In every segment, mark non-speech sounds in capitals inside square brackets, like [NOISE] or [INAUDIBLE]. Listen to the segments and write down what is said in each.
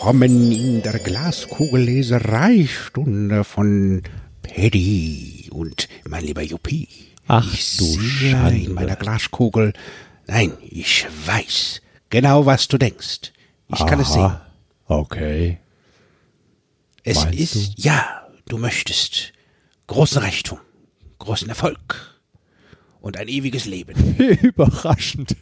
willkommen in der Glaskugellesereistunde von Paddy und mein lieber Juppie. Ach, ich du sehe Schande. in meiner Glaskugel. Nein, ich weiß genau, was du denkst. Ich kann es sehen. Aha. Okay. Es Meinst ist, ja, du möchtest großen Reichtum, großen Erfolg und ein ewiges Leben. [LAUGHS] Überraschend.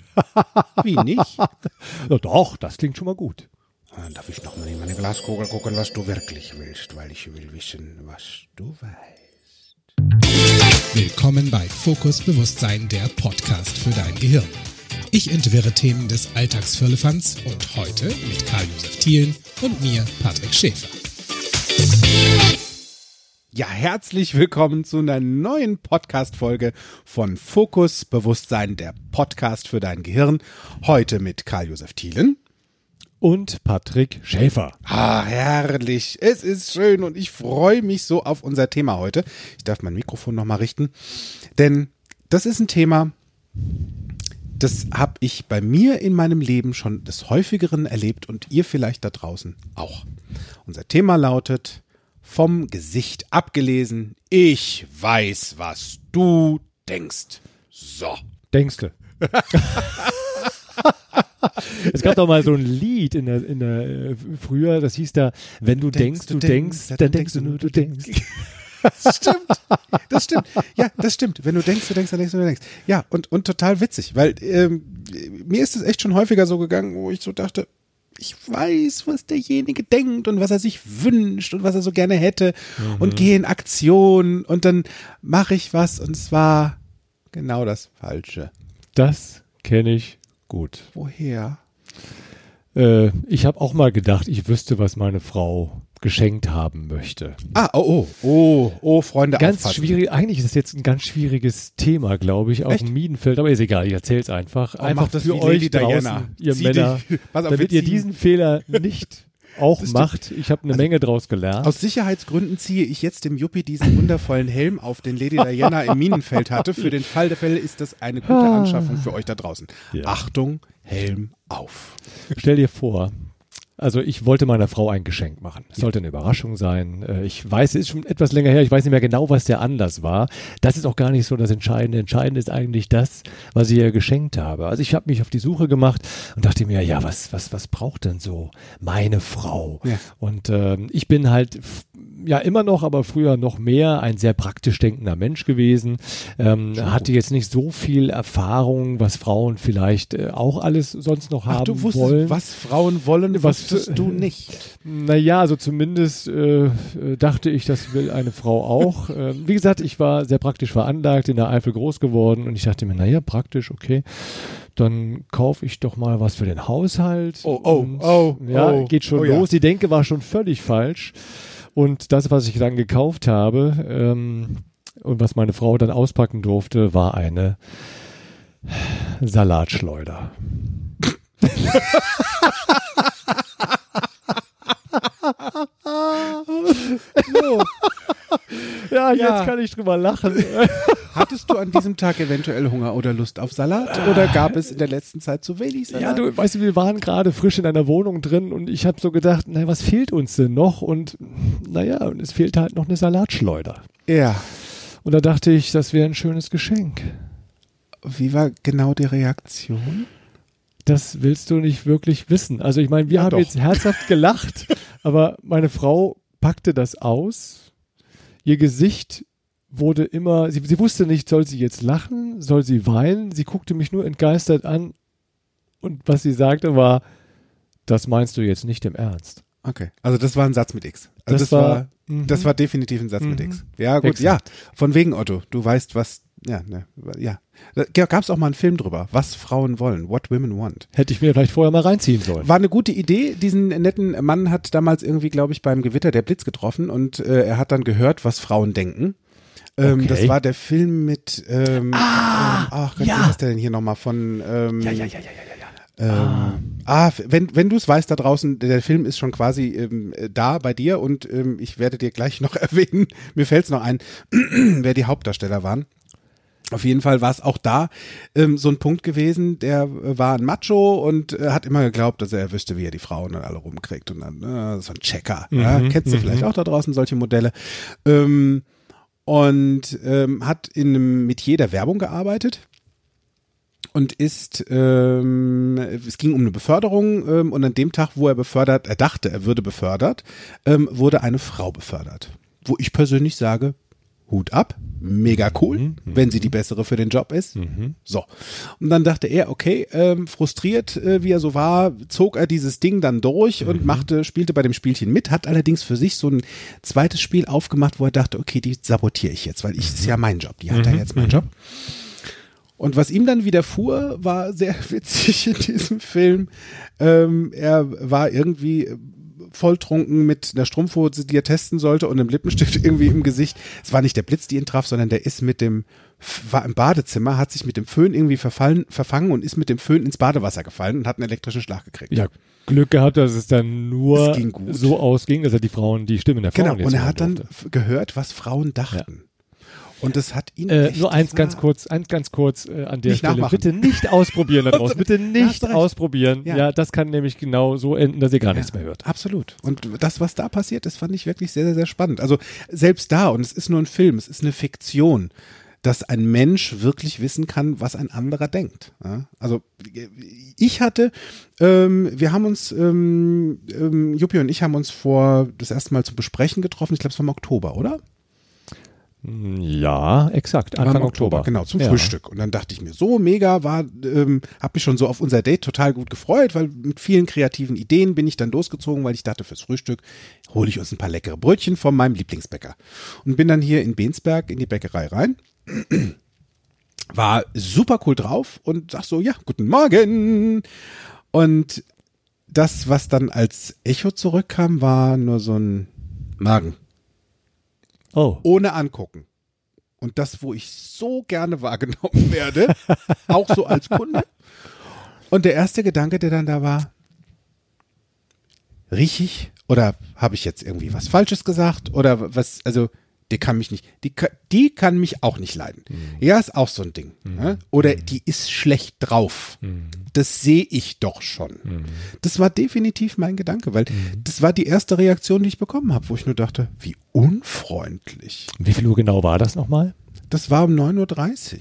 Wie nicht? [LAUGHS] Na doch, das klingt schon mal gut. Dann darf ich noch mal in meine Glaskugel gucken, was du wirklich willst, weil ich will wissen, was du weißt. Willkommen bei Fokus Bewusstsein, der Podcast für dein Gehirn. Ich entwirre Themen des Alltagsfirlefanz und heute mit Karl-Josef Thielen und mir, Patrick Schäfer. Ja, herzlich willkommen zu einer neuen Podcast-Folge von Fokus Bewusstsein, der Podcast für dein Gehirn. Heute mit Karl-Josef Thielen. Und Patrick Schäfer. Ah, herrlich. Es ist schön und ich freue mich so auf unser Thema heute. Ich darf mein Mikrofon nochmal richten, denn das ist ein Thema, das habe ich bei mir in meinem Leben schon des häufigeren erlebt und ihr vielleicht da draußen auch. Unser Thema lautet vom Gesicht abgelesen, ich weiß, was du denkst. So. Denkste. [LAUGHS] es gab doch mal so ein Lied in der, in der äh, früher, das hieß da, wenn du denkst, du denkst, dann denkst du nur, du denkst. Das stimmt. Das stimmt. Ja, das stimmt. Wenn du denkst, du denkst, dann denkst du, du denkst. Ja, und, und total witzig, weil ähm, mir ist es echt schon häufiger so gegangen, wo ich so dachte, ich weiß, was derjenige denkt und was er sich wünscht und was er so gerne hätte und gehe in Aktion und dann mache ich was und es war genau das Falsche. Das kenne ich gut. Woher? Äh, ich habe auch mal gedacht, ich wüsste, was meine Frau geschenkt haben möchte. Ah, oh, oh, oh, oh, Freunde, Ganz aufpassen. schwierig, eigentlich ist das jetzt ein ganz schwieriges Thema, glaube ich, auf Echt? dem Minenfeld, aber ist egal, ich erzähl's einfach. Oh, einfach das für euch Lady draußen, Diana. ihr Zieh Männer, [LAUGHS] dich- auf, damit ihr ziehen- diesen Fehler nicht auch stimmt. macht. Ich habe eine Menge draus gelernt. Aus Sicherheitsgründen ziehe ich jetzt dem Yuppie diesen wundervollen Helm auf, den Lady Diana im Minenfeld hatte. Für den Fall der Fälle ist das eine gute Anschaffung für euch da draußen. Ja. Achtung, Helm auf. Stell dir vor, also ich wollte meiner Frau ein Geschenk machen. Es sollte eine Überraschung sein. Äh, Ich weiß, es ist schon etwas länger her, ich weiß nicht mehr genau, was der Anlass war. Das ist auch gar nicht so das Entscheidende. Entscheidend ist eigentlich das, was ich ihr geschenkt habe. Also ich habe mich auf die Suche gemacht und dachte mir, ja, was, was, was braucht denn so meine Frau? Ja. Und ähm, ich bin halt ja immer noch, aber früher noch mehr ein sehr praktisch denkender Mensch gewesen. Ähm, hatte jetzt nicht so viel Erfahrung, was Frauen vielleicht äh, auch alles sonst noch Ach, haben du wusstest, wollen. was Frauen wollen, Was- wusstest du nicht. Naja, also zumindest äh, äh, dachte ich, das will eine Frau auch. [LAUGHS] ähm, wie gesagt, ich war sehr praktisch veranlagt, in der Eifel groß geworden und ich dachte mir, naja, praktisch, okay. Dann kaufe ich doch mal was für den Haushalt. Oh, oh, und, oh, Ja, oh, geht schon oh ja. los. Die Denke war schon völlig falsch. Und das, was ich dann gekauft habe ähm, und was meine Frau dann auspacken durfte, war eine Salatschleuder. [LAUGHS] [LAUGHS] so. [LAUGHS] Ja, jetzt Ja. kann ich drüber lachen. [LAUGHS] Hattest du an diesem Tag eventuell Hunger oder Lust auf Salat? Oder gab es in der letzten Zeit zu wenig Salat? Ja, du weißt du, wir waren gerade frisch in einer Wohnung drin und ich habe so gedacht, na, was fehlt uns denn noch? Und naja, und es fehlt halt noch eine Salatschleuder. Ja. Und da dachte ich, das wäre ein schönes Geschenk. Wie war genau die Reaktion? Das willst du nicht wirklich wissen. Also ich meine, wir Ja, haben doch. jetzt herzhaft gelacht, [LAUGHS] aber meine Frau packte das aus. Ihr Gesicht wurde immer, sie, sie wusste nicht, soll sie jetzt lachen, soll sie weinen. Sie guckte mich nur entgeistert an und was sie sagte war, das meinst du jetzt nicht im Ernst. Okay, also das war ein Satz mit X. Also das, Das war, war- mhm. das war definitiv ein Satz mit Mhm. X. Ja, gut, Exakt. ja. Von wegen Otto. Du weißt, was, ja, ne, ja. Da gab es auch mal einen Film drüber, was Frauen wollen, what women want. Hätte ich mir vielleicht vorher mal reinziehen sollen. War eine gute Idee. Diesen netten Mann hat damals irgendwie, glaube ich, beim Gewitter der Blitz getroffen und äh, er hat dann gehört, was Frauen denken. Ähm, Okay. Das war der Film mit, ähm, Ah, ähm, ach Gott, ja. wie ist der denn hier nochmal von, ähm, ja, ja, ja, ja, ja, ja. ähm, ah, wenn, wenn du es weißt da draußen, der Film ist schon quasi ähm, äh, da bei dir und ähm, ich werde dir gleich noch [LAUGHS] erwähnen, mir fällt es noch ein, [CLEARS THROAT] wer die Hauptdarsteller waren. Auf jeden Fall war es auch da ähm, so ein Punkt gewesen, der äh, war ein Macho und äh, hat immer geglaubt, dass er wüsste, wie er die Frauen dann alle rumkriegt und dann äh, so ein Checker. ja? Mhm, Kennst du vielleicht auch da draußen solche Modelle? Ähm, und ähm, hat in einem Metier der Werbung gearbeitet und ist, ähm, es ging um eine Beförderung ähm, und an dem Tag, wo er befördert, er dachte, er würde befördert, ähm, wurde eine Frau befördert. Wo ich persönlich sage, Hut ab, mega cool, wenn sie die bessere für den Job ist. So. Und dann dachte er, okay, ähm, frustriert, äh, wie er so war, zog er dieses Ding dann durch und machte, spielte bei dem Spielchen mit, hat allerdings für sich so ein zweites Spiel aufgemacht, wo er dachte, okay, die sabotiere ich jetzt, weil ich, ist ja mein Job, die hat ja jetzt meinen Job. Und was ihm dann widerfuhr, war sehr [LAUGHS] witzig in diesem Film. Ähm, er war irgendwie volltrunken mit einer Strumpfhose, die er testen sollte und einem Lippenstift [LAUGHS] irgendwie im Gesicht. Es war nicht der Blitz, die ihn traf, sondern der ist mit dem, war im Badezimmer, hat sich mit dem Föhn irgendwie verfallen, verfangen und ist mit dem Föhn ins Badewasser gefallen und hat einen elektrischen Schlag gekriegt. Ja, Glück gehabt, dass es dann nur Es so ausging, dass er die Frauen, die Stimmen der Frauen Genau, und er hat dann durfte. f- gehört, was Frauen dachten. Und das hat ihn Äh, nur eins ganz kurz, eins ganz kurz äh, an der Nicht Stelle. nachmachen. Bitte nicht ausprobieren da [LAUGHS] draußen. Bitte Ja, nicht ausprobieren. Ja. Ja. das kann nämlich genau so enden, dass ihr gar nichts mehr hört. Absolut. Und das, was da passiert ist, fand ich wirklich sehr, sehr, sehr spannend. Also selbst da, und es ist nur ein Film, es ist eine Fiktion, dass ein Mensch wirklich wissen kann, was ein anderer denkt. Ja? Also ich hatte, ähm, wir haben uns, ähm, ähm, Juppie und ich haben uns vor das erste Mal zu besprechen getroffen. Ich glaube, es war im Oktober, oder? Ja, exakt. Anfang im Oktober. Genau, zum ja. Frühstück. Und dann dachte ich mir, so mega war, ähm, habe mich schon so auf unser Date total gut gefreut, weil mit vielen kreativen Ideen bin ich dann losgezogen, weil ich dachte, fürs Frühstück hole ich uns ein paar leckere Brötchen von meinem Lieblingsbäcker. Und bin dann hier in Bensberg in die Bäckerei rein. [CLEARS THROAT] War super cool drauf und sag so, ja, guten Morgen. Und das, was dann als Echo zurückkam, war nur so ein Magen Oh, ohne angucken. Und das, wo ich so gerne [LAUGHS] wahrgenommen werde, auch so als Kunde. Und der erste Gedanke, der dann da war, riech ich oder habe ich jetzt irgendwie was Falsches gesagt oder was, also die kann mich nicht, die, die kann mich auch nicht leiden. Ja, ist auch so ein Ding. Ne? Oder die ist schlecht drauf. Das sehe ich doch schon. Das war definitiv mein Gedanke, weil das war die erste Reaktion, die ich bekommen habe, wo ich nur dachte, wie unfreundlich. wie viel Uhr genau war das nochmal? Das war um 9.30 Uhr.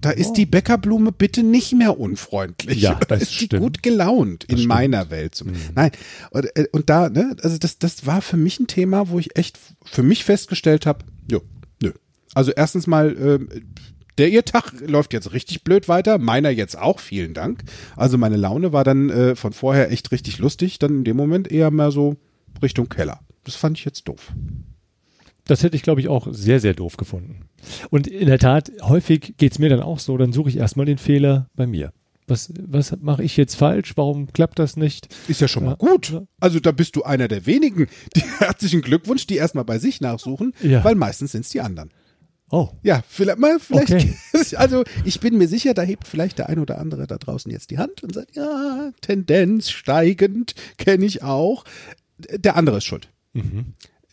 Da ist die Bäckerblume bitte nicht mehr unfreundlich. Ja, [LAUGHS] Da das ist die stimmt. gut gelaunt in meiner Welt. Zum, Nein, und, äh, und da, ne, also das, das war für mich ein Thema, wo ich echt für mich festgestellt habe, jo, nö. Also erstens mal, ähm, der ihr Tag [LAUGHS] läuft jetzt richtig blöd weiter, meiner jetzt auch, vielen Dank. Also meine Laune war dann äh, von vorher echt richtig lustig, dann in dem Moment eher mal so Richtung Keller. Das fand ich jetzt doof. Das hätte ich, glaube ich, auch sehr, sehr doof gefunden. Und in der Tat, häufig geht's mir dann auch so, dann suche ich erstmal den Fehler bei mir. Was, was mache ich jetzt falsch? Warum klappt das nicht? Ist ja schon mal gut. Also da bist du einer der wenigen, [LAUGHS] die herzlichen Glückwunsch, die erstmal bei sich nachsuchen, Ja. weil meistens sind es die anderen. Oh, Ja, vielleicht mal, vielleicht, Okay. also ich bin mir sicher, da hebt vielleicht der ein oder andere da draußen jetzt die Hand und sagt, ja, Tendenz steigend, kenne ich auch. Der andere ist schuld.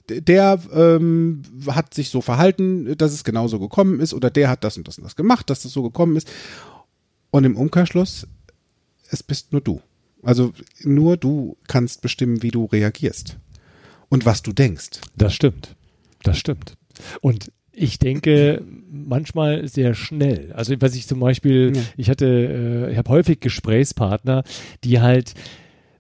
Der ähm, hat sich so verhalten, dass es genauso gekommen ist, oder der hat das und das und das gemacht, dass das so gekommen ist. Und im Umkehrschluss, es bist nur du. Also nur du kannst bestimmen, wie du reagierst und was du denkst. das stimmt. Das stimmt. Und ich denke manchmal sehr schnell. Also was ich zum Beispiel, Ja. ich hatte, äh, ich habe häufig Gesprächspartner, die halt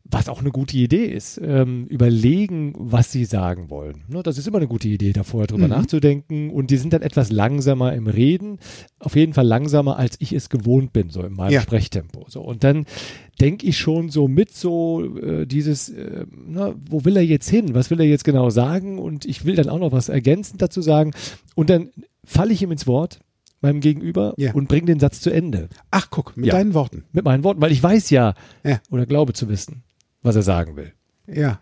was auch eine gute Idee ist, ähm, überlegen, was sie sagen wollen. Ne, das ist immer eine gute Idee, da vorher drüber Mhm. nachzudenken. Und die sind dann etwas langsamer im Reden, auf jeden Fall langsamer, als ich es gewohnt bin, so in meinem Ja. Sprechtempo. So. Und dann denke ich schon so mit so äh, dieses, äh, na, wo will er jetzt hin? Was will er jetzt genau sagen? Und ich will dann auch noch was ergänzend dazu sagen. Und dann falle ich ihm ins Wort, meinem Gegenüber, Ja. und bringe den Satz zu Ende. Ach, guck, mit Ja. deinen Worten. Mit meinen Worten, weil ich weiß ja, Ja. oder glaube zu wissen, was er sagen will. Ja.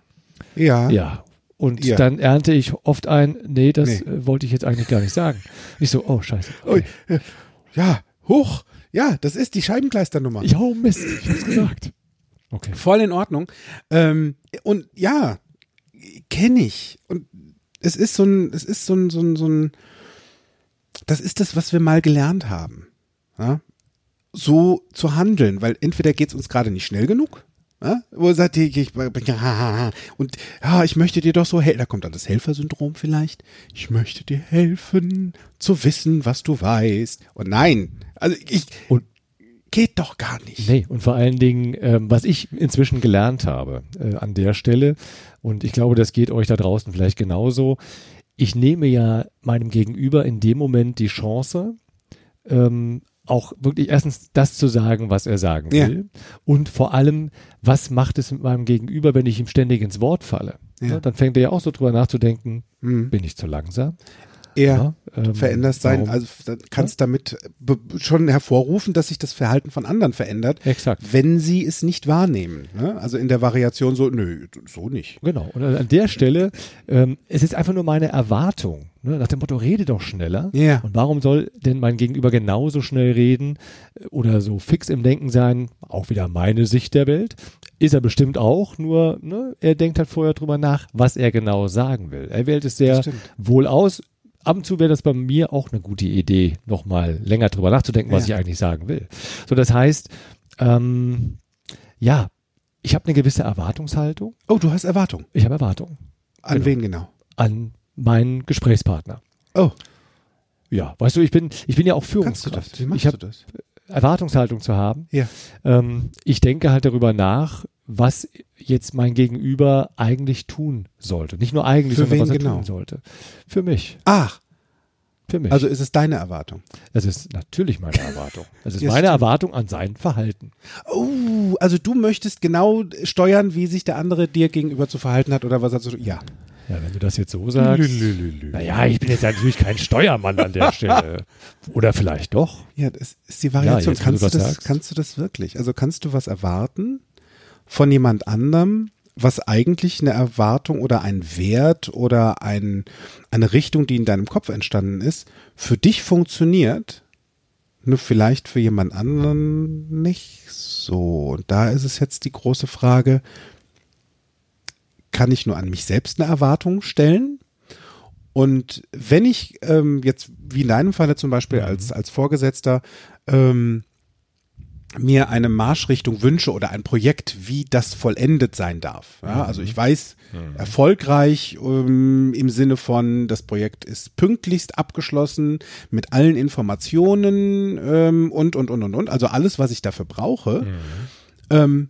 Ja. Ja. Und Ja. dann ernte ich oft ein, nee, das Nee. äh, wollte ich jetzt eigentlich gar nicht sagen. Ich so, oh, scheiße. Äh, ja, hoch. Ja, das ist die Scheibenkleisternummer. Ja, oh Mist, ich hab's gesagt. Okay. Voll in Ordnung. Ähm, und ja, kenne ich. Und es ist so ein, es ist so ein, so ein, so ein, das ist das, was wir mal gelernt haben. Ja? So zu handeln, weil entweder geht's uns gerade nicht schnell genug? Wo sagt, ich, ich, und ja, ich möchte dir doch so helfen. Da kommt dann das Helfersyndrom vielleicht. Ich möchte dir helfen, zu wissen, was du weißt. Und nein, also ich, Und geht doch gar nicht. Nee, und vor allen Dingen, ähm, was ich inzwischen gelernt habe äh, an der Stelle, und ich glaube, das geht euch da draußen vielleicht genauso, ich nehme ja meinem Gegenüber in dem Moment die Chance, ähm, auch wirklich erstens das zu sagen, was er sagen Ja. will. Und vor allem, was macht es mit meinem Gegenüber, wenn ich ihm ständig ins Wort falle? Ja. Ja, dann fängt er ja auch so drüber nachzudenken, Mhm. bin ich zu langsam? Er ähm, veränderst sein, warum- also kannst damit schon hervorrufen, dass sich das Verhalten von anderen verändert, Exakt. wenn sie es nicht wahrnehmen. Ne? Also in der Variation so, nö, so nicht. Genau. Und an der Stelle, ähm, es ist einfach nur meine Erwartung. Ne? Nach dem Motto, rede doch schneller. Ja. Und warum soll denn mein Gegenüber genauso schnell reden oder so fix im Denken sein? Auch wieder meine Sicht der Welt. Ist er bestimmt auch, nur ne, er denkt halt vorher drüber nach, was er genau sagen will. Er wählt es sehr wohl aus. Ab und zu wäre das bei mir auch eine gute Idee, nochmal länger drüber nachzudenken, was Ja. ich eigentlich sagen will. So, das heißt, ähm, ja, ich habe eine gewisse Erwartungshaltung. Oh, du hast Erwartung. Ich habe Erwartungen An Genau. wen genau? an meinen Gesprächspartner. Oh, Ja, weißt du, ich bin, ich bin ja auch kannst du Führungskraft. das? Wie machst ich habe du das? Erwartungshaltung zu haben. Ja. Ähm, ich denke halt darüber nach, was jetzt mein Gegenüber eigentlich tun sollte. Nicht nur eigentlich, Für sondern was er genau? tun sollte. Für mich. Ach, Für mich. also ist es deine Erwartung. das ist natürlich meine Erwartung. Das ist Ja, meine stimmt. Erwartung an sein Verhalten. Oh, also du möchtest genau steuern, wie sich der andere dir gegenüber zu verhalten hat oder was er zu Ja. Ja, wenn du das jetzt so sagst. Naja, ich bin jetzt natürlich kein Steuermann an der Stelle. [LAUGHS] Oder vielleicht doch. Ja, das ist die Variation. jetzt, wo kannst, du das das, sagst. kannst du das wirklich? Also kannst du was erwarten von jemand anderem, was eigentlich eine Erwartung oder ein Wert oder ein, eine Richtung, die in deinem Kopf entstanden ist, für dich funktioniert, nur vielleicht für jemand anderen nicht so. Und da ist es jetzt die große Frage, kann ich nur an mich selbst eine Erwartung stellen? Und wenn ich ähm, jetzt, wie in deinem Falle zum Beispiel als, als Vorgesetzter, ähm, mir eine Marschrichtung wünsche oder ein Projekt, wie das vollendet sein darf. Ja, also ich weiß, erfolgreich ähm, im Sinne von, das Projekt ist pünktlichst abgeschlossen mit allen Informationen ähm, und, und, und, und, und. Also alles, was ich dafür brauche. Ähm,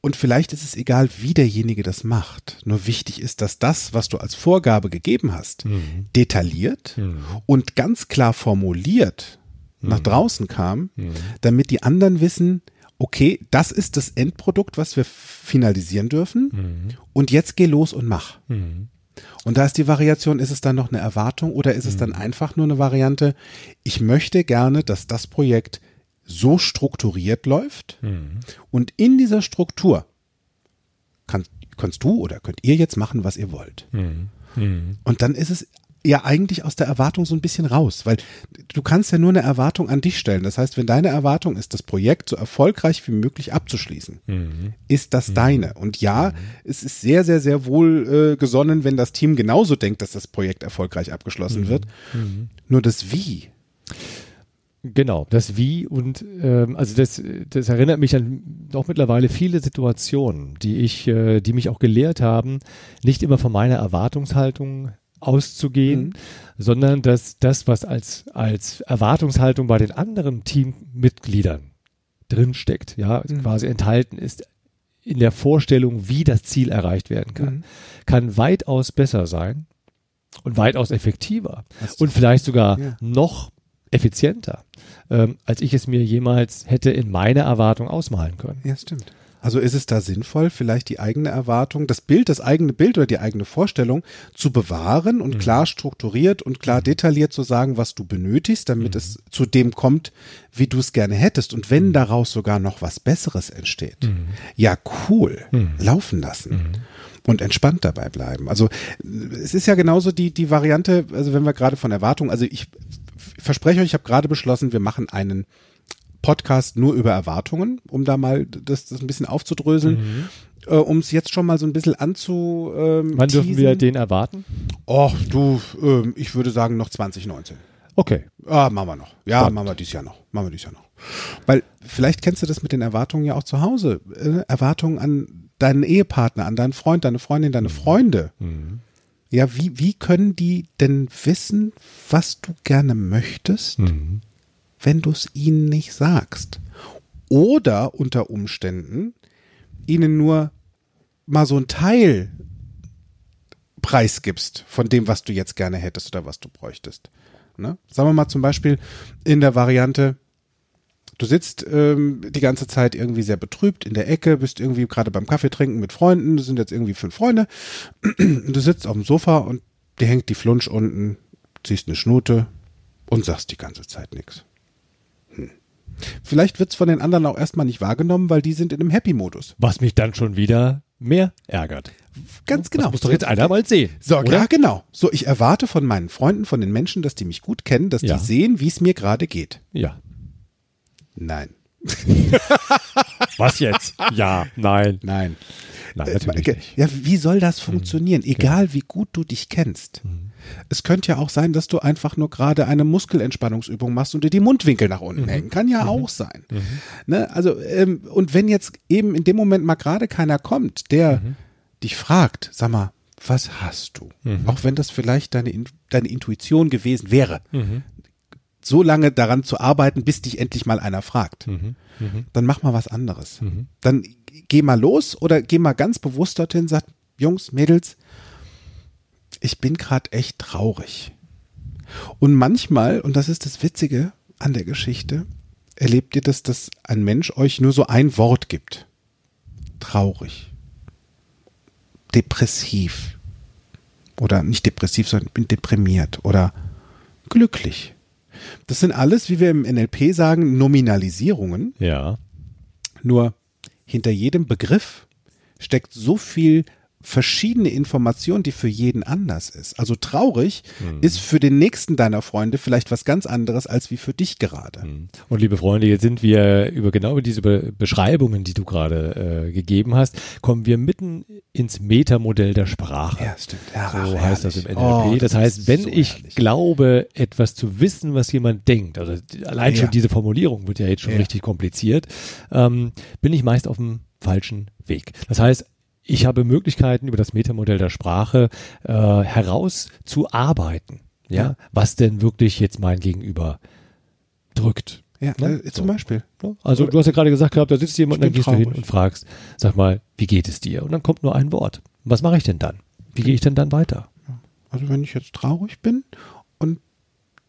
und vielleicht ist es egal, wie derjenige das macht. Nur wichtig ist, dass das, was du als Vorgabe gegeben hast, detailliert und ganz klar formuliert nach draußen kam, damit die anderen wissen, okay, das ist das Endprodukt, was wir finalisieren dürfen. Und jetzt geh los und mach. Und da ist die Variation, ist es dann noch eine Erwartung oder ist es dann einfach nur eine Variante, ich möchte gerne, dass das Projekt so strukturiert läuft und in dieser Struktur kann, kannst du oder könnt ihr jetzt machen, was ihr wollt. Und dann ist es ja eigentlich aus der Erwartung so ein bisschen raus, weil du kannst ja nur eine Erwartung an dich stellen. Das heißt, wenn deine Erwartung ist, das Projekt so erfolgreich wie möglich abzuschließen, ist das deine. Und ja, es ist sehr, sehr, sehr wohl äh, gesonnen, wenn das Team genauso denkt, dass das Projekt erfolgreich abgeschlossen wird. Nur das Wie. Genau, das Wie und ähm, also das, das erinnert mich an auch mittlerweile viele Situationen, die ich, äh, die mich auch gelehrt haben, nicht immer von meiner Erwartungshaltung auszugehen, sondern dass das, was als, als Erwartungshaltung bei den anderen Teammitgliedern drinsteckt, ja, quasi enthalten ist, in der Vorstellung, wie das Ziel erreicht werden kann, kann weitaus besser sein und weitaus effektiver und vielleicht sogar Ja. noch effizienter, ähm, als ich es mir jemals hätte in meiner Erwartung ausmalen können. Ja, stimmt. Also ist es da sinnvoll, vielleicht die eigene Erwartung, das Bild, das eigene Bild oder die eigene Vorstellung zu bewahren und klar strukturiert und klar detailliert zu sagen, was du benötigst, damit es zu dem kommt, wie du es gerne hättest. Und wenn daraus sogar noch was Besseres entsteht, ja cool, laufen lassen. Und entspannt dabei bleiben. Also es ist ja genauso die, die Variante, also wenn wir gerade von Erwartung, also ich verspreche euch, ich habe gerade beschlossen, wir machen einen Podcast nur über Erwartungen, um da mal das, das ein bisschen aufzudröseln. äh, um es jetzt schon mal so ein bisschen anzu. Ähm, Wann dürfen wir den erwarten? Och, du, ähm, ich würde sagen noch 2019. Okay. Ah, machen wir noch. Ja, Spannend. machen wir dieses Jahr noch. Machen wir dieses Jahr noch. Weil vielleicht kennst du das mit den Erwartungen ja auch zu Hause. Äh, Erwartungen an deinen Ehepartner, an deinen Freund, deine Freundin, deine Freunde. Mhm. Ja, wie, wie können die denn wissen, was du gerne möchtest, Mhm. wenn du es ihnen nicht sagst? Oder unter Umständen ihnen nur mal so ein Teil preisgibst von dem, was du jetzt gerne hättest oder was du bräuchtest. Ne? Sagen wir mal zum Beispiel in der Variante, du sitzt ähm, die ganze Zeit irgendwie sehr betrübt in der Ecke, bist irgendwie gerade beim Kaffee trinken mit Freunden, das sind jetzt irgendwie fünf Freunde, und [CLEARS THROAT] du sitzt auf dem Sofa und dir hängt die Flunsch unten, ziehst eine Schnute und sagst die ganze Zeit nichts. Hm. Vielleicht wird's von den anderen auch erstmal nicht wahrgenommen, weil die sind in einem Happy-Modus. Was mich dann schon wieder mehr ärgert. Ganz genau. Das muss doch jetzt einer mal sehen. So, oder? ja, genau. So, ich erwarte von meinen Freunden, von den Menschen, dass die mich gut kennen, dass Ja. die sehen, wie es mir gerade geht. Ja. Nein, [LAUGHS] Was jetzt? ja, nein. nein. Nein, Äh, natürlich nicht. Ja, wie soll das funktionieren? Egal wie gut du dich kennst. Es könnte ja auch sein, dass du einfach nur gerade eine Muskelentspannungsübung machst und dir die Mundwinkel nach unten hängen. Kann ja auch sein. Ne? Also, ähm, und wenn jetzt eben in dem Moment mal gerade keiner kommt, der dich fragt, sag mal, was hast du? Auch wenn das vielleicht deine, In- deine Intuition gewesen wäre. So lange daran zu arbeiten, bis dich endlich mal einer fragt. Dann mach mal was anderes. Dann geh mal los oder geh mal ganz bewusst dorthin, sag, Jungs, Mädels, ich bin gerade echt traurig. Und manchmal, und das ist das Witzige an der Geschichte, erlebt ihr das, dass ein Mensch euch nur so ein Wort gibt. Traurig. Depressiv. Oder nicht depressiv, sondern bin deprimiert. Oder glücklich. Das sind alles, wie wir im NLP sagen, Nominalisierungen. Ja. Nur hinter jedem Begriff steckt so viel verschiedene Informationen, die für jeden anders ist. Also traurig ist für den nächsten deiner Freunde vielleicht was ganz anderes als wie für dich gerade. Und liebe Freunde, jetzt sind wir über genau über diese Be Beschreibungen, die du gerade äh, gegeben hast, kommen wir mitten ins Metamodell der Sprache. Ja, stimmt. Ja, So ach, heißt das im NLP. Oh, das, das heißt, wenn so ich herrlich. glaube, etwas zu wissen, was jemand denkt, also allein Ja. schon diese Formulierung wird ja jetzt schon Ja. richtig kompliziert, ähm, bin ich meist auf dem falschen Weg. Das heißt, ich habe Möglichkeiten über das Metamodell der Sprache äh, herauszuarbeiten, ja, Ja. was denn wirklich jetzt mein Gegenüber drückt. Ja, Ne? äh, zum So. Beispiel. Also du hast ja gerade gesagt gehabt, da sitzt jemand, Ich dann gehst du hin traurig. und fragst, sag mal, wie geht es dir? Und dann kommt nur ein Wort. Was mache ich denn dann? Wie gehe ich denn dann weiter? Also wenn ich jetzt traurig bin und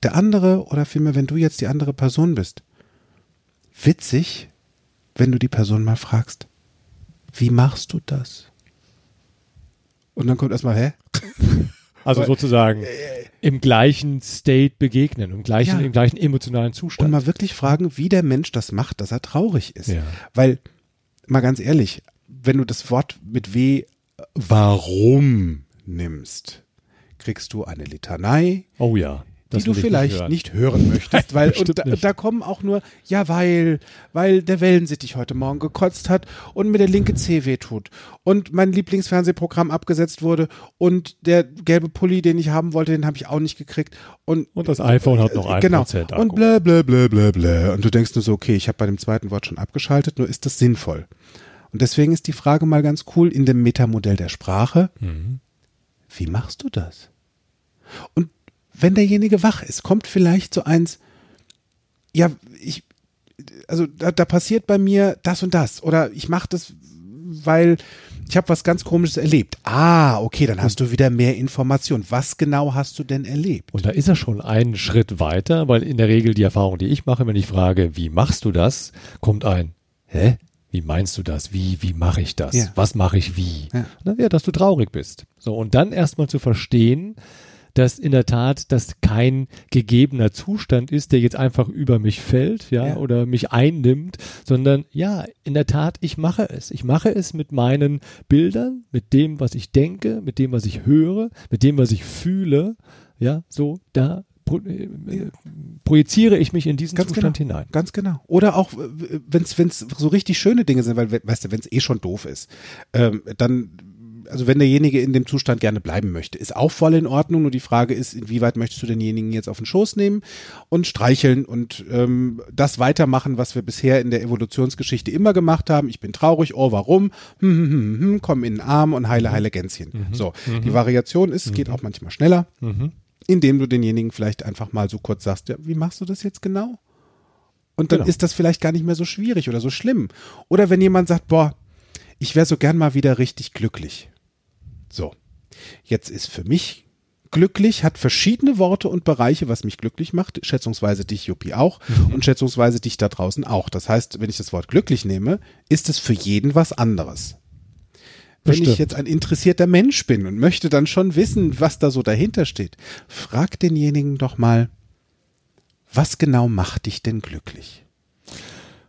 der andere oder vielmehr, wenn du jetzt die andere Person bist, witzig, wenn du die Person mal fragst, wie machst du das? Und dann kommt erstmal, hä? [LAUGHS] Also sozusagen im gleichen State begegnen, im gleichen, Ja. im gleichen emotionalen Und Zustand. mal wirklich fragen, wie der Mensch das macht, dass er traurig ist. Ja. Weil, mal ganz ehrlich, wenn du das Wort mit W warum nimmst, kriegst du eine Litanei, oh ja. Die du vielleicht hören. nicht hören möchtest, weil [LAUGHS] und da, da kommen auch nur, ja, weil, weil der Wellensittich heute Morgen gekotzt hat und mir der linke Zeh wehtut und mein Lieblingsfernsehprogramm abgesetzt wurde und der gelbe Pulli, den ich haben wollte, den habe ich auch nicht gekriegt und Und das iPhone hat noch ein genau Prozent und blä blä blä blä blä und du denkst nur so, okay, ich habe bei dem zweiten Wort schon abgeschaltet, nur ist das sinnvoll? Und deswegen ist die Frage mal ganz cool in dem Metamodell der Sprache, Mhm. wie machst du das? Und wenn derjenige wach ist, kommt vielleicht so eins, ja, ich, also da, da passiert bei mir das und das oder ich mache das, weil ich habe was ganz Komisches erlebt. Ah, okay, dann hast du wieder mehr Information. Was genau hast du denn erlebt? Und da ist er schon einen Schritt weiter, weil in der Regel die Erfahrung, die ich mache, wenn ich frage, wie machst du das, kommt ein, hä? Wie meinst du das? Wie, wie mache ich das? Ja. Was mache ich wie? Ja. Ja, dass du traurig bist. So, und dann erstmal zu verstehen, dass in der Tat das kein gegebener Zustand ist, der jetzt einfach über mich fällt, ja, Ja. oder mich einnimmt, sondern ja, in der Tat, ich mache es. Ich mache es mit meinen Bildern, mit dem, was ich denke, mit dem, was ich höre, mit dem, was ich fühle, ja, so, da pro, äh, projiziere ich mich in diesen Ganz Zustand genau. hinein. Ganz genau. Oder auch, wenn es so richtig schöne Dinge sind, weil, we- weißt du, wenn es eh schon doof ist, ähm, dann, also wenn derjenige in dem Zustand gerne bleiben möchte, ist auch voll in Ordnung. Nur die Frage ist, inwieweit möchtest du denjenigen jetzt auf den Schoß nehmen und streicheln und ähm, das weitermachen, was wir bisher in der Evolutionsgeschichte immer gemacht haben. Ich bin traurig, oh, warum? Hm, hm, hm, hm, komm in den Arm und heile, heile Gänschen. So, die Variation ist, es geht auch manchmal schneller indem du denjenigen vielleicht einfach mal so kurz sagst, ja, wie machst du das jetzt genau? Und dann Genau. ist das vielleicht gar nicht mehr so schwierig oder so schlimm. Oder wenn jemand sagt, boah, ich wäre so gern mal wieder richtig glücklich. So, jetzt ist für mich glücklich, hat verschiedene Worte und Bereiche, was mich glücklich macht, schätzungsweise dich, Juppie, auch und schätzungsweise dich da draußen auch. Das heißt, wenn ich das Wort glücklich nehme, ist es für jeden was anderes. Wenn Bestimmt. ich jetzt ein interessierter Mensch bin und möchte dann schon wissen, was da so dahinter steht, frag denjenigen doch mal, was genau macht dich denn glücklich?